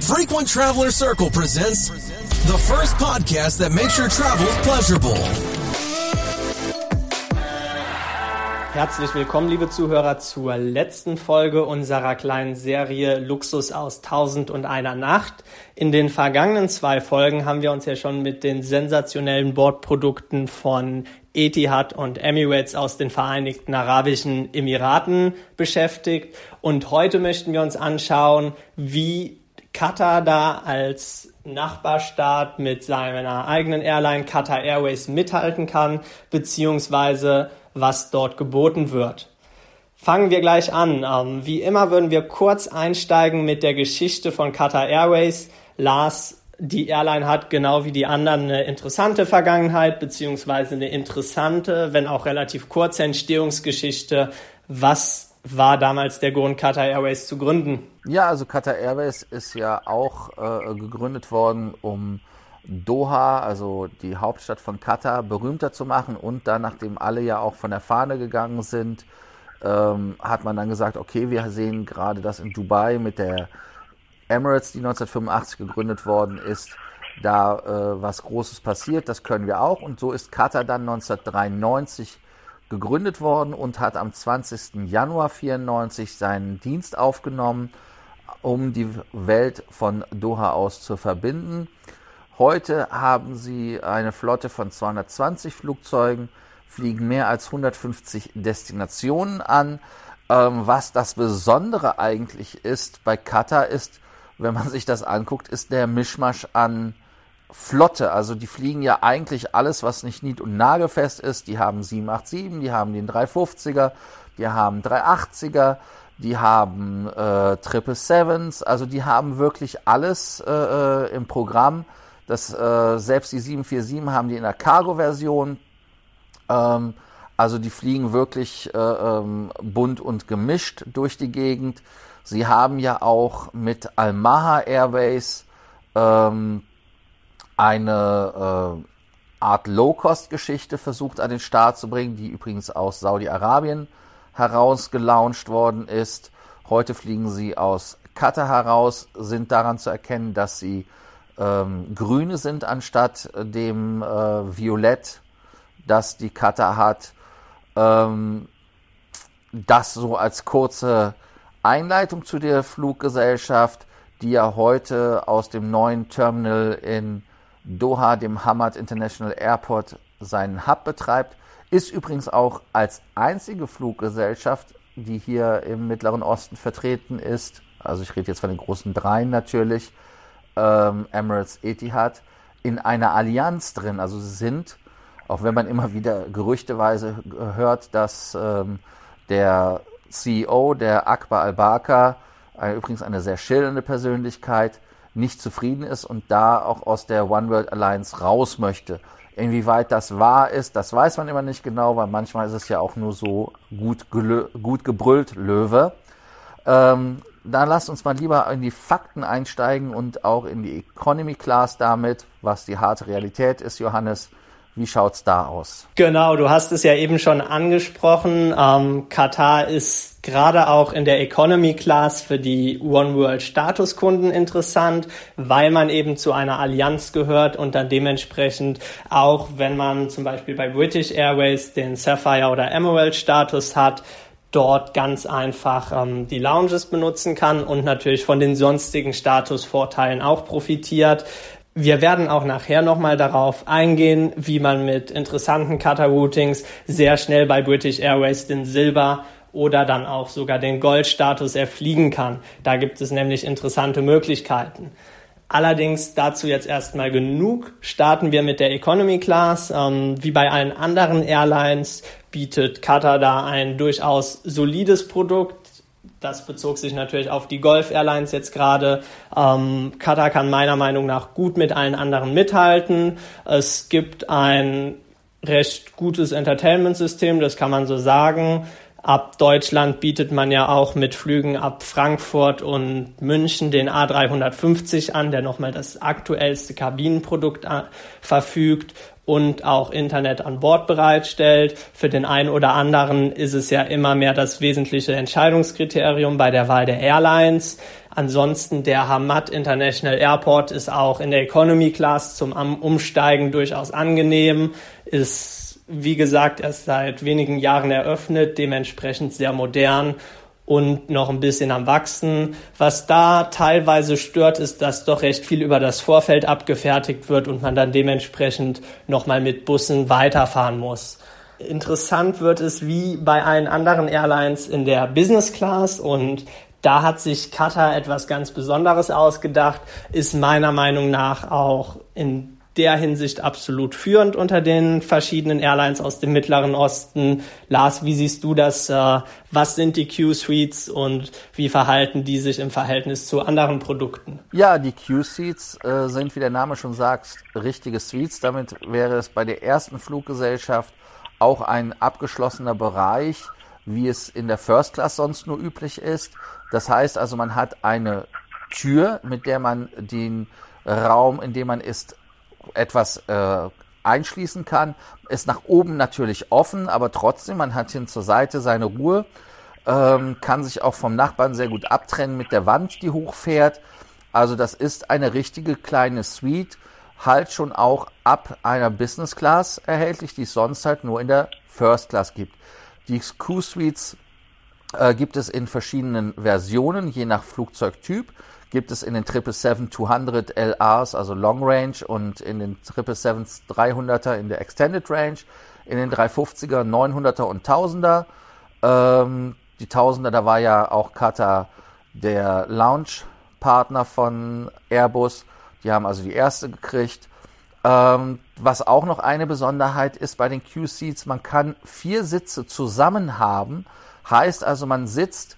Frequent Traveler Circle presents the first podcast that makes your travels pleasurable. Herzlich willkommen, liebe Zuhörer, zur letzten Folge unserer kleinen Serie Luxus aus Tausend und einer Nacht. In den vergangenen zwei Folgen haben wir uns ja schon mit den sensationellen Bordprodukten von Etihad und Emirates aus den Vereinigten Arabischen Emiraten beschäftigt. Und heute möchten wir uns anschauen, wie Qatar da als Nachbarstaat mit seiner eigenen Airline Qatar Airways mithalten kann, beziehungsweise was dort geboten wird. Fangen wir gleich an. Ähm, wie immer würden wir kurz einsteigen mit der Geschichte von Qatar Airways. Lars, die Airline hat genau wie die anderen eine interessante Vergangenheit, beziehungsweise eine interessante, wenn auch relativ kurze Entstehungsgeschichte. Was war damals der Grund, Qatar Airways zu gründen? Ja, also Qatar Airways ist ja auch äh, gegründet worden, um Doha, also die Hauptstadt von Katar, berühmter zu machen. Und dann, nachdem alle ja auch von der Fahne gegangen sind, ähm, hat man dann gesagt, okay, wir sehen gerade, dass in Dubai mit der Emirates, die 1985 gegründet worden ist, da äh, was Großes passiert. Das können wir auch. Und so ist Katar dann 1993 gegründet worden und hat am 20. Januar 94 seinen Dienst aufgenommen, um die Welt von Doha aus zu verbinden. Heute haben sie eine Flotte von 220 Flugzeugen, fliegen mehr als 150 Destinationen an. Ähm, was das Besondere eigentlich ist bei Qatar ist, wenn man sich das anguckt, ist der Mischmasch an Flotte. Also die fliegen ja eigentlich alles, was nicht nied- und nagelfest ist. Die haben 787, die haben den 350er, die haben 380er, die haben äh, Triple Sevens. Also die haben wirklich alles äh, äh, im Programm. Das, äh, selbst die 747 haben die in der Cargo-Version. Ähm, also die fliegen wirklich äh, ähm, bunt und gemischt durch die Gegend. Sie haben ja auch mit Almaha Airways ähm, eine äh, Art Low-Cost-Geschichte versucht an den Start zu bringen, die übrigens aus Saudi-Arabien heraus gelauncht worden ist. Heute fliegen sie aus Katar heraus, sind daran zu erkennen, dass sie ähm, grüne sind anstatt dem äh, Violett, das die Katar hat. Ähm, das so als kurze Einleitung zu der Fluggesellschaft, die ja heute aus dem neuen Terminal in Doha, dem Hamad International Airport, seinen Hub betreibt. Ist übrigens auch als einzige Fluggesellschaft, die hier im Mittleren Osten vertreten ist, also ich rede jetzt von den großen dreien natürlich, ähm, Emirates, Etihad, in einer Allianz drin. Also sie sind, auch wenn man immer wieder gerüchteweise hört, dass ähm, der CEO, der Akbar al-Bakr, übrigens eine sehr schillernde Persönlichkeit, nicht zufrieden ist und da auch aus der One World Alliance raus möchte. Inwieweit das wahr ist, das weiß man immer nicht genau, weil manchmal ist es ja auch nur so gut, gut gebrüllt, Löwe. Ähm, dann lasst uns mal lieber in die Fakten einsteigen und auch in die Economy Class damit, was die harte Realität ist, Johannes. Wie schaut's da aus? Genau, du hast es ja eben schon angesprochen. Ähm, Katar ist gerade auch in der Economy Class für die One World Statuskunden interessant, weil man eben zu einer Allianz gehört und dann dementsprechend auch, wenn man zum Beispiel bei British Airways den Sapphire oder Emerald Status hat, dort ganz einfach ähm, die Lounges benutzen kann und natürlich von den sonstigen Statusvorteilen auch profitiert. Wir werden auch nachher nochmal darauf eingehen, wie man mit interessanten Cutter-Routings sehr schnell bei British Airways den Silber oder dann auch sogar den Goldstatus erfliegen kann. Da gibt es nämlich interessante Möglichkeiten. Allerdings dazu jetzt erstmal genug. Starten wir mit der Economy Class. Ähm, wie bei allen anderen Airlines bietet Qatar da ein durchaus solides Produkt das bezog sich natürlich auf die Golf Airlines jetzt gerade. Ähm, Qatar kann meiner Meinung nach gut mit allen anderen mithalten. Es gibt ein recht gutes Entertainment-System, das kann man so sagen. Ab Deutschland bietet man ja auch mit Flügen ab Frankfurt und München den A350 an, der nochmal das aktuellste Kabinenprodukt äh, verfügt und auch Internet an Bord bereitstellt. Für den einen oder anderen ist es ja immer mehr das wesentliche Entscheidungskriterium bei der Wahl der Airlines. Ansonsten der Hamad International Airport ist auch in der Economy Class zum Umsteigen durchaus angenehm, ist wie gesagt, erst seit wenigen Jahren eröffnet, dementsprechend sehr modern und noch ein bisschen am Wachsen. Was da teilweise stört, ist, dass doch recht viel über das Vorfeld abgefertigt wird und man dann dementsprechend nochmal mit Bussen weiterfahren muss. Interessant wird es wie bei allen anderen Airlines in der Business Class und da hat sich Qatar etwas ganz Besonderes ausgedacht, ist meiner Meinung nach auch in der Hinsicht absolut führend unter den verschiedenen Airlines aus dem Mittleren Osten. Lars, wie siehst du das? Äh, was sind die Q-Suites und wie verhalten die sich im Verhältnis zu anderen Produkten? Ja, die Q-Suites äh, sind, wie der Name schon sagt, richtige Suites. Damit wäre es bei der ersten Fluggesellschaft auch ein abgeschlossener Bereich, wie es in der First Class sonst nur üblich ist. Das heißt also, man hat eine Tür, mit der man den Raum, in dem man ist, etwas äh, einschließen kann. Ist nach oben natürlich offen, aber trotzdem, man hat hin zur Seite seine Ruhe, ähm, kann sich auch vom Nachbarn sehr gut abtrennen mit der Wand, die hochfährt. Also das ist eine richtige kleine Suite, halt schon auch ab einer Business Class erhältlich, die es sonst halt nur in der First Class gibt. Die Q-Suites äh, gibt es in verschiedenen Versionen, je nach Flugzeugtyp gibt es in den 777-200 LRs, also Long Range, und in den 777 300er in der Extended Range, in den 350er, 900er und 1000er. Ähm, die 1000er, da war ja auch Qatar der Launch-Partner von Airbus. Die haben also die erste gekriegt. Ähm, was auch noch eine Besonderheit ist bei den Q-Seats, man kann vier Sitze zusammen haben. Heißt also, man sitzt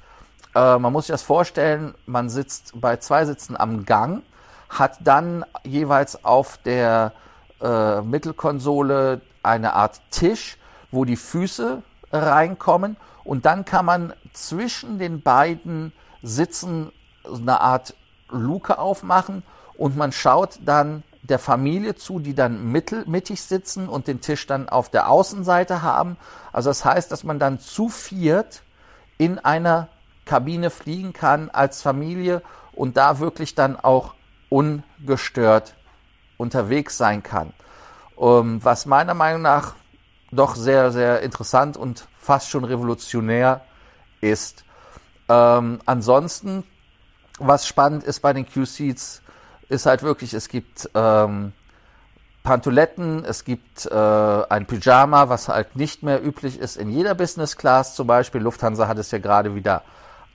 äh, man muss sich das vorstellen, man sitzt bei zwei Sitzen am Gang, hat dann jeweils auf der äh, Mittelkonsole eine Art Tisch, wo die Füße reinkommen und dann kann man zwischen den beiden Sitzen eine Art Luke aufmachen und man schaut dann der Familie zu, die dann mittel, mittig sitzen und den Tisch dann auf der Außenseite haben. Also das heißt, dass man dann zu viert in einer Kabine fliegen kann als Familie und da wirklich dann auch ungestört unterwegs sein kann. Ähm, was meiner Meinung nach doch sehr, sehr interessant und fast schon revolutionär ist. Ähm, ansonsten, was spannend ist bei den Q-Seats, ist halt wirklich, es gibt ähm, Pantoletten, es gibt äh, ein Pyjama, was halt nicht mehr üblich ist in jeder Business Class zum Beispiel. Lufthansa hat es ja gerade wieder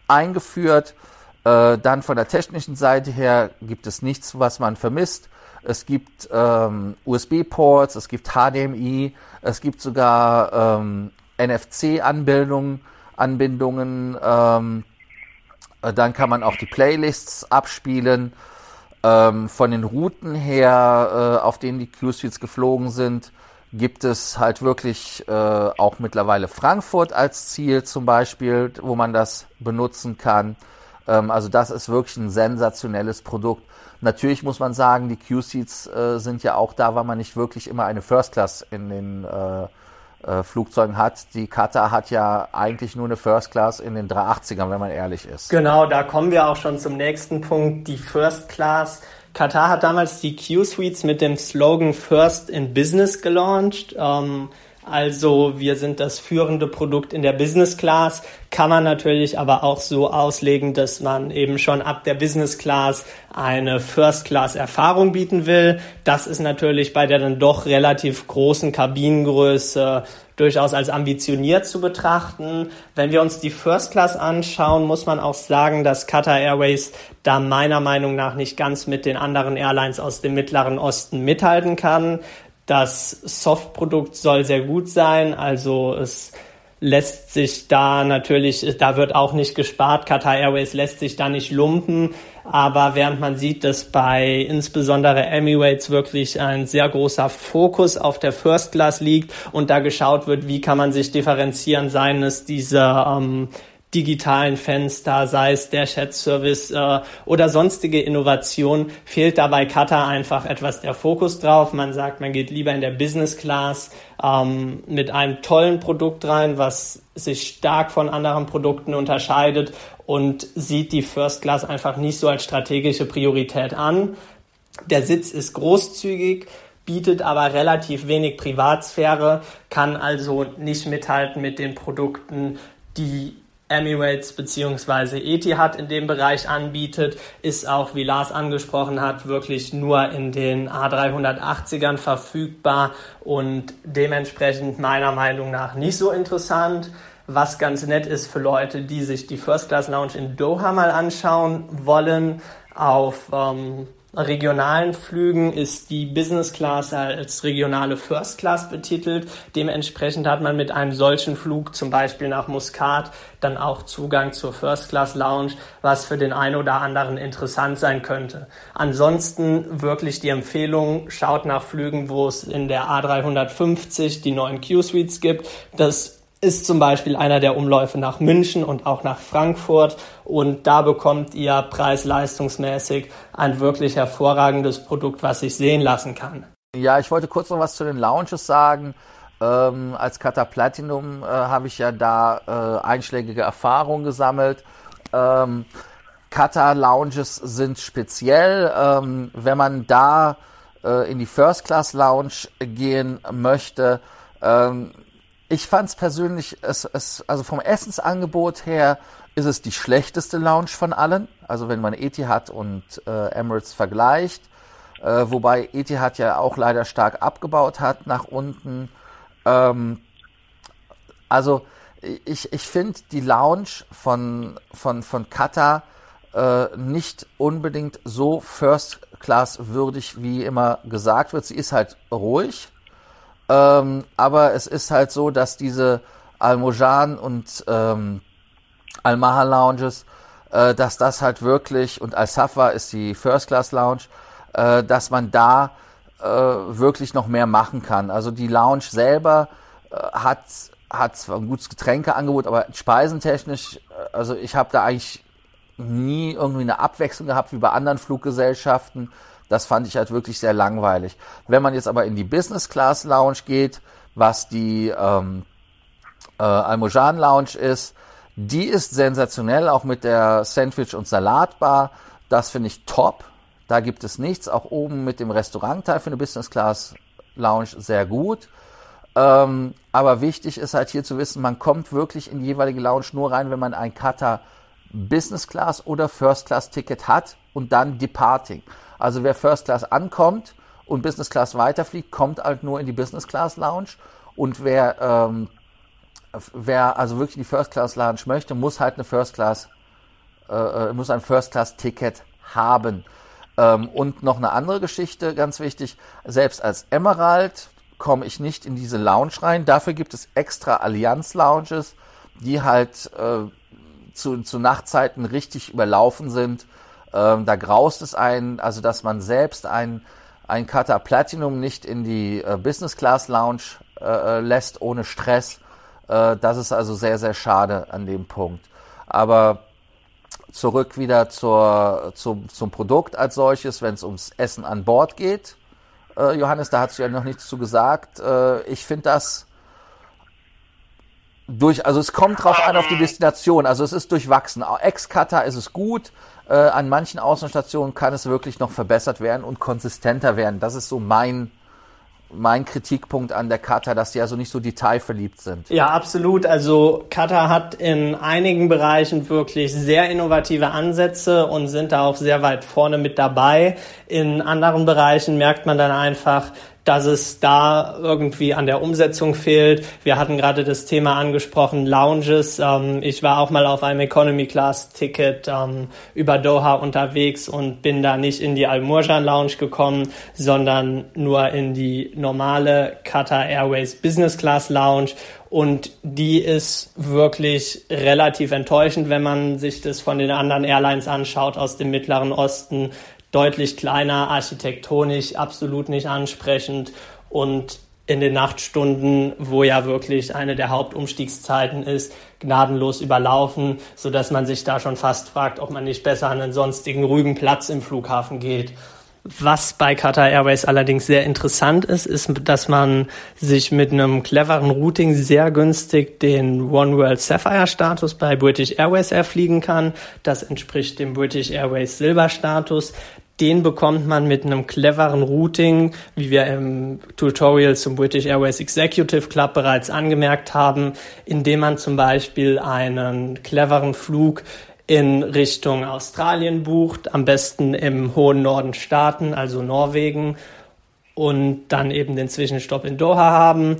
eingeführt. Äh, dann von der technischen Seite her gibt es nichts, was man vermisst. Es gibt ähm, USB-Ports, es gibt HDMI, es gibt sogar ähm, NFC-Anbindungen. Anbindungen, ähm, äh, dann kann man auch die Playlists abspielen. Ähm, von den Routen her, äh, auf denen die Q-Suites geflogen sind, gibt es halt wirklich äh, auch mittlerweile Frankfurt als Ziel zum Beispiel, wo man das benutzen kann. Ähm, also das ist wirklich ein sensationelles Produkt. Natürlich muss man sagen, die Q-Seats äh, sind ja auch da, weil man nicht wirklich immer eine First Class in den äh, äh, Flugzeugen hat. Die Qatar hat ja eigentlich nur eine First Class in den 380ern, wenn man ehrlich ist. Genau, da kommen wir auch schon zum nächsten Punkt. Die First Class Katar hat damals die Q-Suites mit dem Slogan First in Business gelauncht. Ähm, also wir sind das führende Produkt in der Business Class, kann man natürlich aber auch so auslegen, dass man eben schon ab der Business Class eine First Class Erfahrung bieten will. Das ist natürlich bei der dann doch relativ großen Kabinengröße durchaus als ambitioniert zu betrachten. Wenn wir uns die First Class anschauen, muss man auch sagen, dass Qatar Airways da meiner Meinung nach nicht ganz mit den anderen Airlines aus dem Mittleren Osten mithalten kann. Das Softprodukt soll sehr gut sein, also es lässt sich da natürlich, da wird auch nicht gespart. Qatar Airways lässt sich da nicht lumpen. Aber während man sieht, dass bei insbesondere Emirates wirklich ein sehr großer Fokus auf der First Class liegt und da geschaut wird, wie kann man sich differenzieren, seien es diese ähm, digitalen Fenster, sei es der Chat-Service äh, oder sonstige Innovation, fehlt dabei Qatar einfach etwas der Fokus drauf. Man sagt, man geht lieber in der Business Class ähm, mit einem tollen Produkt rein, was sich stark von anderen Produkten unterscheidet und sieht die First Class einfach nicht so als strategische Priorität an. Der Sitz ist großzügig, bietet aber relativ wenig Privatsphäre, kann also nicht mithalten mit den Produkten, die Emirates bzw. Etihad in dem Bereich anbietet, ist auch, wie Lars angesprochen hat, wirklich nur in den A380ern verfügbar und dementsprechend meiner Meinung nach nicht so interessant. Was ganz nett ist für Leute, die sich die First Class Lounge in Doha mal anschauen wollen. Auf ähm, regionalen Flügen ist die Business Class als regionale First Class betitelt. Dementsprechend hat man mit einem solchen Flug zum Beispiel nach Muscat dann auch Zugang zur First Class Lounge, was für den einen oder anderen interessant sein könnte. Ansonsten wirklich die Empfehlung, schaut nach Flügen, wo es in der A350 die neuen Q-Suites gibt. Das ist zum Beispiel einer der Umläufe nach München und auch nach Frankfurt. Und da bekommt ihr preis-leistungsmäßig ein wirklich hervorragendes Produkt, was sich sehen lassen kann. Ja, ich wollte kurz noch was zu den Lounges sagen. Ähm, als Kata Platinum äh, habe ich ja da äh, einschlägige Erfahrungen gesammelt. Ähm, Kata Lounges sind speziell. Ähm, wenn man da äh, in die First Class Lounge gehen möchte, ähm, ich fand es persönlich, es, es, also vom Essensangebot her ist es die schlechteste Lounge von allen. Also wenn man Etihad und äh, Emirates vergleicht, äh, wobei Etihad ja auch leider stark abgebaut hat nach unten. Ähm, also ich, ich finde die Lounge von, von, von Qatar äh, nicht unbedingt so First Class würdig, wie immer gesagt wird. Sie ist halt ruhig, ähm, aber es ist halt so, dass diese Almojan und ähm, Al-Maha Lounges, äh, dass das halt wirklich, und Al-Safa ist die First Class Lounge, äh, dass man da äh, wirklich noch mehr machen kann. Also die Lounge selber äh, hat, hat zwar ein gutes Getränkeangebot, aber speisentechnisch, äh, also ich habe da eigentlich nie irgendwie eine Abwechslung gehabt wie bei anderen Fluggesellschaften. Das fand ich halt wirklich sehr langweilig. Wenn man jetzt aber in die Business Class Lounge geht, was die ähm, äh, Almojan Lounge ist, die ist sensationell, auch mit der Sandwich- und Salatbar. Das finde ich top. Da gibt es nichts. Auch oben mit dem Restaurantteil für eine Business Class Lounge sehr gut. Ähm, aber wichtig ist halt hier zu wissen, man kommt wirklich in die jeweilige Lounge nur rein, wenn man ein Qatar Business Class oder First Class Ticket hat und dann Departing. Also wer First Class ankommt und Business Class weiterfliegt, kommt halt nur in die Business Class Lounge. Und wer, ähm, wer also wirklich in die First Class Lounge möchte, muss halt eine First Class, äh, äh, muss ein First Class Ticket haben. Ähm, und noch eine andere Geschichte, ganz wichtig, selbst als Emerald komme ich nicht in diese Lounge rein. Dafür gibt es extra Allianz Lounges, die halt äh, zu, zu Nachtzeiten richtig überlaufen sind ähm, da graust es einen, also dass man selbst ein, ein Qatar Platinum nicht in die äh, Business Class Lounge äh, äh, lässt ohne Stress. Äh, das ist also sehr, sehr schade an dem Punkt. Aber zurück wieder zur, zum, zum Produkt als solches, wenn es ums Essen an Bord geht. Äh, Johannes, da hast du ja noch nichts zu gesagt. Äh, ich finde das durch, also es kommt drauf an auf die Destination. Also es ist durchwachsen. Ex-Qatar ist es gut. Äh, an manchen Außenstationen kann es wirklich noch verbessert werden und konsistenter werden. Das ist so mein mein Kritikpunkt an der Kata, dass sie also nicht so detailverliebt sind. Ja, absolut. Also Kata hat in einigen Bereichen wirklich sehr innovative Ansätze und sind da auch sehr weit vorne mit dabei. In anderen Bereichen merkt man dann einfach, dass es da irgendwie an der Umsetzung fehlt. Wir hatten gerade das Thema angesprochen, Lounges. Ähm, ich war auch mal auf einem Economy Class Ticket ähm, über Doha unterwegs und bin da nicht in die Al-Murjan Lounge gekommen, sondern nur in die normale Qatar Airways Business Class Lounge. Und die ist wirklich relativ enttäuschend, wenn man sich das von den anderen Airlines anschaut aus dem Mittleren Osten deutlich kleiner, architektonisch absolut nicht ansprechend und in den Nachtstunden, wo ja wirklich eine der Hauptumstiegszeiten ist, gnadenlos überlaufen, so dass man sich da schon fast fragt, ob man nicht besser an einen sonstigen ruhigen Platz im Flughafen geht. Was bei Qatar Airways allerdings sehr interessant ist, ist, dass man sich mit einem cleveren Routing sehr günstig den One World Sapphire Status bei British Airways erfliegen kann. Das entspricht dem British Airways Silber Status. Den bekommt man mit einem cleveren Routing, wie wir im Tutorial zum British Airways Executive Club bereits angemerkt haben, indem man zum Beispiel einen cleveren Flug in Richtung Australien bucht, am besten im hohen Norden starten, also Norwegen, und dann eben den Zwischenstopp in Doha haben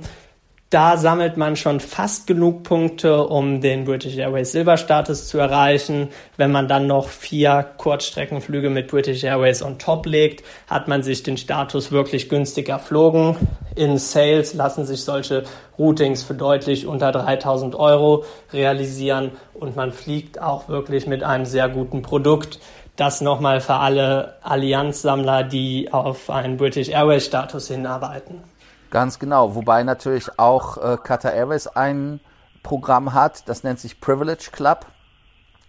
da sammelt man schon fast genug Punkte, um den British Airways Silberstatus zu erreichen. Wenn man dann noch vier Kurzstreckenflüge mit British Airways on top legt, hat man sich den Status wirklich günstig erflogen. In Sales lassen sich solche Routings für deutlich unter 3000 Euro realisieren und man fliegt auch wirklich mit einem sehr guten Produkt. Das nochmal für alle Allianzsammler, die auf einen British Airways Status hinarbeiten. Ganz genau, wobei natürlich auch äh, Qatar Airways ein Programm hat, das nennt sich Privilege Club.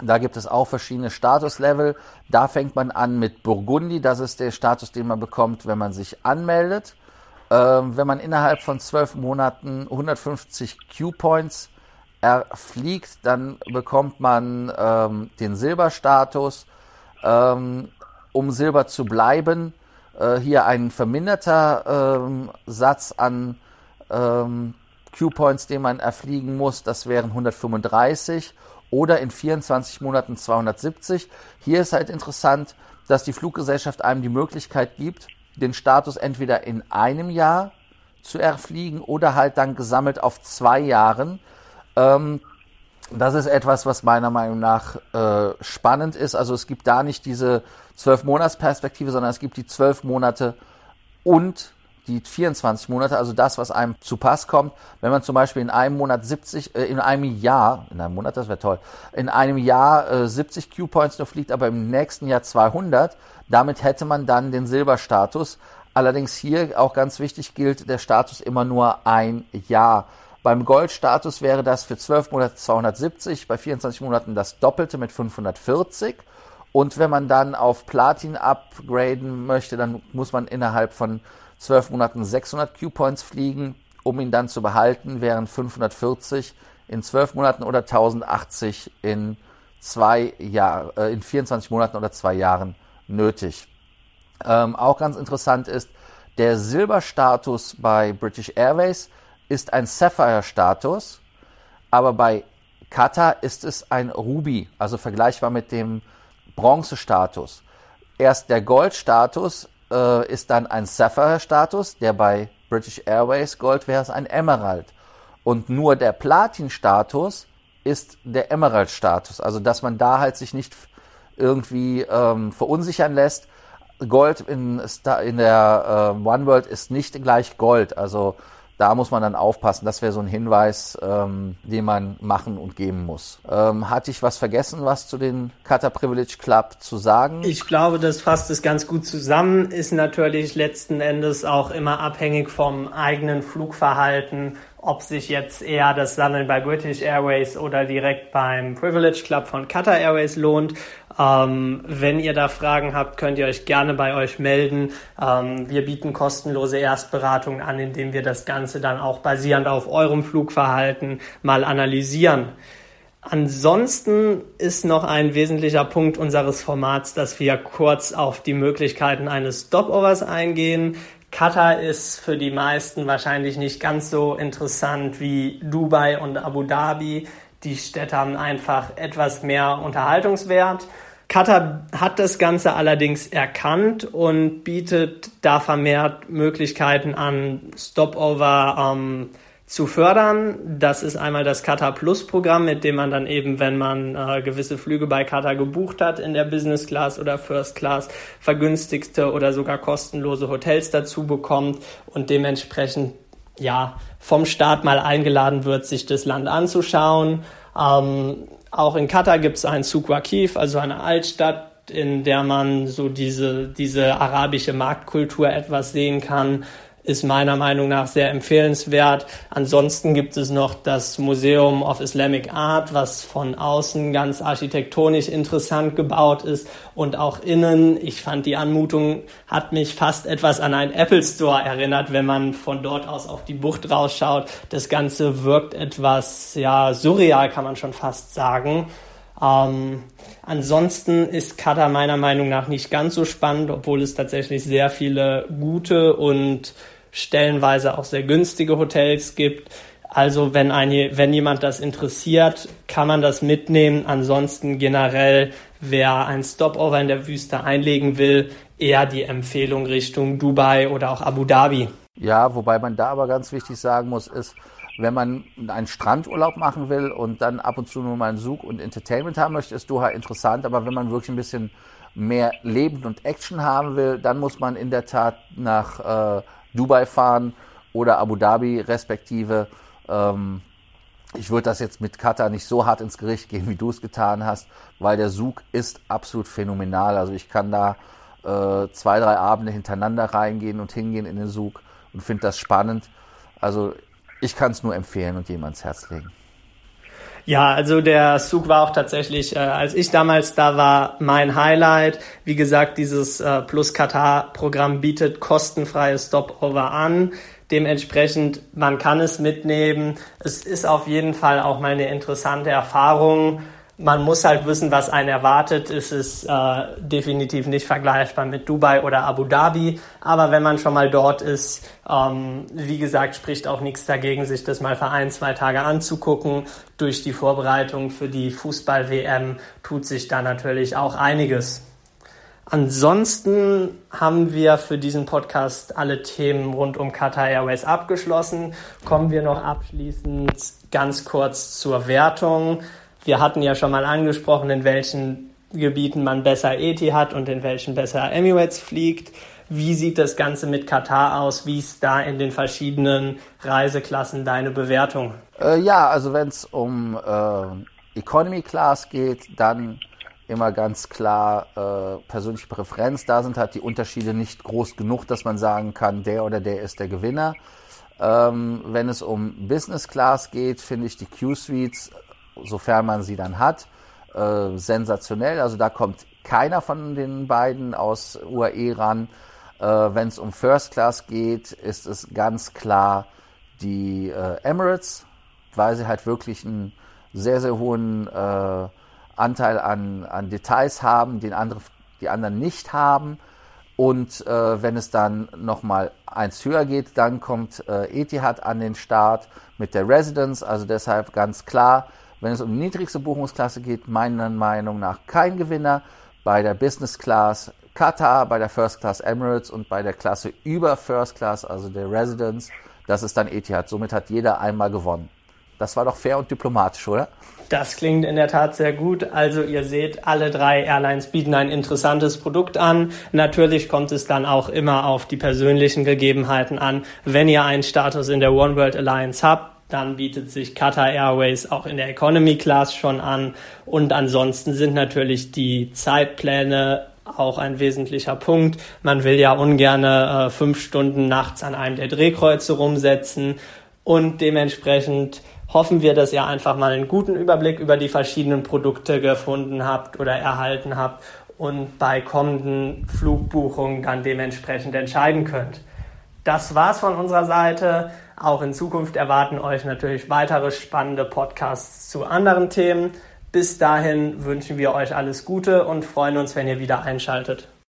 Da gibt es auch verschiedene Statuslevel. Da fängt man an mit Burgundi, das ist der Status, den man bekommt, wenn man sich anmeldet. Ähm, wenn man innerhalb von zwölf Monaten 150 Q-Points erfliegt, dann bekommt man ähm, den Silberstatus. Ähm, um Silber zu bleiben, äh, hier ein verminderter ähm, Satz an ähm, Q-Points, den man erfliegen muss. Das wären 135 oder in 24 Monaten 270. Hier ist halt interessant, dass die Fluggesellschaft einem die Möglichkeit gibt, den Status entweder in einem Jahr zu erfliegen oder halt dann gesammelt auf zwei Jahren. Ähm, das ist etwas, was meiner Meinung nach äh, spannend ist. Also es gibt da nicht diese zwölf Monatsperspektive, sondern es gibt die zwölf Monate und die 24 Monate, also das, was einem zu Pass kommt. Wenn man zum Beispiel in einem Monat 70, äh, in einem Jahr, in einem Monat, das wäre toll, in einem Jahr äh, 70 Q-Points nur fliegt, aber im nächsten Jahr 200, damit hätte man dann den Silberstatus. Allerdings hier auch ganz wichtig gilt der Status immer nur ein Jahr. Beim Goldstatus wäre das für 12 Monate 270, bei 24 Monaten das Doppelte mit 540. Und wenn man dann auf Platin upgraden möchte, dann muss man innerhalb von 12 Monaten 600 Q-Points fliegen, um ihn dann zu behalten, während 540 in 12 Monaten oder 1080 in zwei Jahr, äh, in 24 Monaten oder zwei Jahren nötig. Ähm, auch ganz interessant ist, der Silberstatus bei British Airways ist ein Sapphire-Status, aber bei Qatar ist es ein Ruby, also vergleichbar mit dem Bronze-Status. Erst der Gold-Status äh, ist dann ein Sapphire-Status, der bei British Airways Gold wäre es ein Emerald. Und nur der Platin-Status ist der Emerald-Status. Also dass man da halt sich nicht irgendwie ähm, verunsichern lässt. Gold in, in der äh, One World ist nicht gleich Gold. Also da muss man dann aufpassen. Das wäre so ein Hinweis, ähm, den man machen und geben muss. Ähm, hatte ich was vergessen, was zu den Qatar Privilege Club zu sagen? Ich glaube, das fasst es ganz gut zusammen. Ist natürlich letzten Endes auch immer abhängig vom eigenen Flugverhalten, ob sich jetzt eher das Sammeln bei British Airways oder direkt beim Privilege Club von Qatar Airways lohnt. Ähm, wenn ihr da Fragen habt, könnt ihr euch gerne bei euch melden. Ähm, wir bieten kostenlose Erstberatungen an, indem wir das Ganze dann auch basierend auf eurem Flugverhalten mal analysieren. Ansonsten ist noch ein wesentlicher Punkt unseres Formats, dass wir kurz auf die Möglichkeiten eines Stopovers eingehen. Katar ist für die meisten wahrscheinlich nicht ganz so interessant wie Dubai und Abu Dhabi. Die Städte haben einfach etwas mehr Unterhaltungswert. Qatar hat das Ganze allerdings erkannt und bietet da vermehrt Möglichkeiten an, Stopover ähm, zu fördern. Das ist einmal das Qatar Plus Programm, mit dem man dann eben, wenn man äh, gewisse Flüge bei Qatar gebucht hat, in der Business Class oder First Class vergünstigte oder sogar kostenlose Hotels dazu bekommt und dementsprechend ja vom Staat mal eingeladen wird, sich das Land anzuschauen. Ähm, auch in Katar gibt es ein Souk Waqif, also eine Altstadt, in der man so diese, diese arabische Marktkultur etwas sehen kann ist meiner Meinung nach sehr empfehlenswert. Ansonsten gibt es noch das Museum of Islamic Art, was von außen ganz architektonisch interessant gebaut ist und auch innen. Ich fand die Anmutung hat mich fast etwas an einen Apple Store erinnert, wenn man von dort aus auf die Bucht rausschaut. Das Ganze wirkt etwas, ja, surreal kann man schon fast sagen. Ähm, ansonsten ist Katar meiner Meinung nach nicht ganz so spannend, obwohl es tatsächlich sehr viele gute und stellenweise auch sehr günstige Hotels gibt. Also wenn, ein, wenn jemand das interessiert, kann man das mitnehmen. Ansonsten generell, wer ein Stopover in der Wüste einlegen will, eher die Empfehlung Richtung Dubai oder auch Abu Dhabi. Ja, wobei man da aber ganz wichtig sagen muss, ist, wenn man einen Strandurlaub machen will und dann ab und zu nur mal einen Zug und Entertainment haben möchte, ist Doha interessant. Aber wenn man wirklich ein bisschen mehr Leben und Action haben will, dann muss man in der Tat nach äh, Dubai fahren oder Abu Dhabi respektive. Ähm, ich würde das jetzt mit Katar nicht so hart ins Gericht gehen, wie du es getan hast, weil der Zug ist absolut phänomenal. Also ich kann da äh, zwei, drei Abende hintereinander reingehen und hingehen in den Zug und finde das spannend. Also ich kann es nur empfehlen und jemand ans Herz legen. Ja, also der Zug war auch tatsächlich, äh, als ich damals da war, mein Highlight. Wie gesagt, dieses äh, Plus Qatar-Programm bietet kostenfreie Stopover an. Dementsprechend, man kann es mitnehmen. Es ist auf jeden Fall auch mal eine interessante Erfahrung man muss halt wissen, was einen erwartet. Es ist äh, definitiv nicht vergleichbar mit Dubai oder Abu Dhabi. Aber wenn man schon mal dort ist, ähm, wie gesagt, spricht auch nichts dagegen, sich das mal für ein, zwei Tage anzugucken. Durch die Vorbereitung für die Fußball-WM tut sich da natürlich auch einiges. Ansonsten haben wir für diesen Podcast alle Themen rund um Qatar Airways abgeschlossen. Kommen wir noch abschließend ganz kurz zur Wertung. Wir hatten ja schon mal angesprochen, in welchen Gebieten man besser ETI hat und in welchen besser Emirates fliegt. Wie sieht das Ganze mit Katar aus? Wie ist da in den verschiedenen Reiseklassen deine Bewertung? Äh, ja, also wenn es um äh, Economy Class geht, dann immer ganz klar äh, persönliche Präferenz. Da sind halt die Unterschiede nicht groß genug, dass man sagen kann, der oder der ist der Gewinner. Ähm, wenn es um Business Class geht, finde ich die Q-Suites sofern man sie dann hat, äh, sensationell. Also da kommt keiner von den beiden aus UAE ran. Äh, Wenn es um First Class geht, ist es ganz klar die äh, Emirates, weil sie halt wirklich einen sehr, sehr hohen äh, Anteil an, an Details haben, den andere, die anderen nicht haben. Und äh, wenn es dann nochmal eins höher geht, dann kommt äh, Etihad an den Start mit der Residence. Also deshalb ganz klar, wenn es um die niedrigste Buchungsklasse geht, meiner Meinung nach kein Gewinner. Bei der Business Class Qatar, bei der First Class Emirates und bei der Klasse über First Class, also der Residence, das ist dann Etihad. Somit hat jeder einmal gewonnen. Das war doch fair und diplomatisch, oder? Das klingt in der Tat sehr gut. Also ihr seht, alle drei Airlines bieten ein interessantes Produkt an. Natürlich kommt es dann auch immer auf die persönlichen Gegebenheiten an. Wenn ihr einen Status in der One World Alliance habt, dann bietet sich Qatar Airways auch in der Economy Class schon an. Und ansonsten sind natürlich die Zeitpläne auch ein wesentlicher Punkt. Man will ja ungern äh, fünf Stunden nachts an einem der Drehkreuze rumsetzen. Und dementsprechend hoffen wir, dass ihr einfach mal einen guten Überblick über die verschiedenen Produkte gefunden habt oder erhalten habt und bei kommenden Flugbuchungen dann dementsprechend entscheiden könnt. Das war's von unserer Seite. Auch in Zukunft erwarten euch natürlich weitere spannende Podcasts zu anderen Themen. Bis dahin wünschen wir euch alles Gute und freuen uns, wenn ihr wieder einschaltet.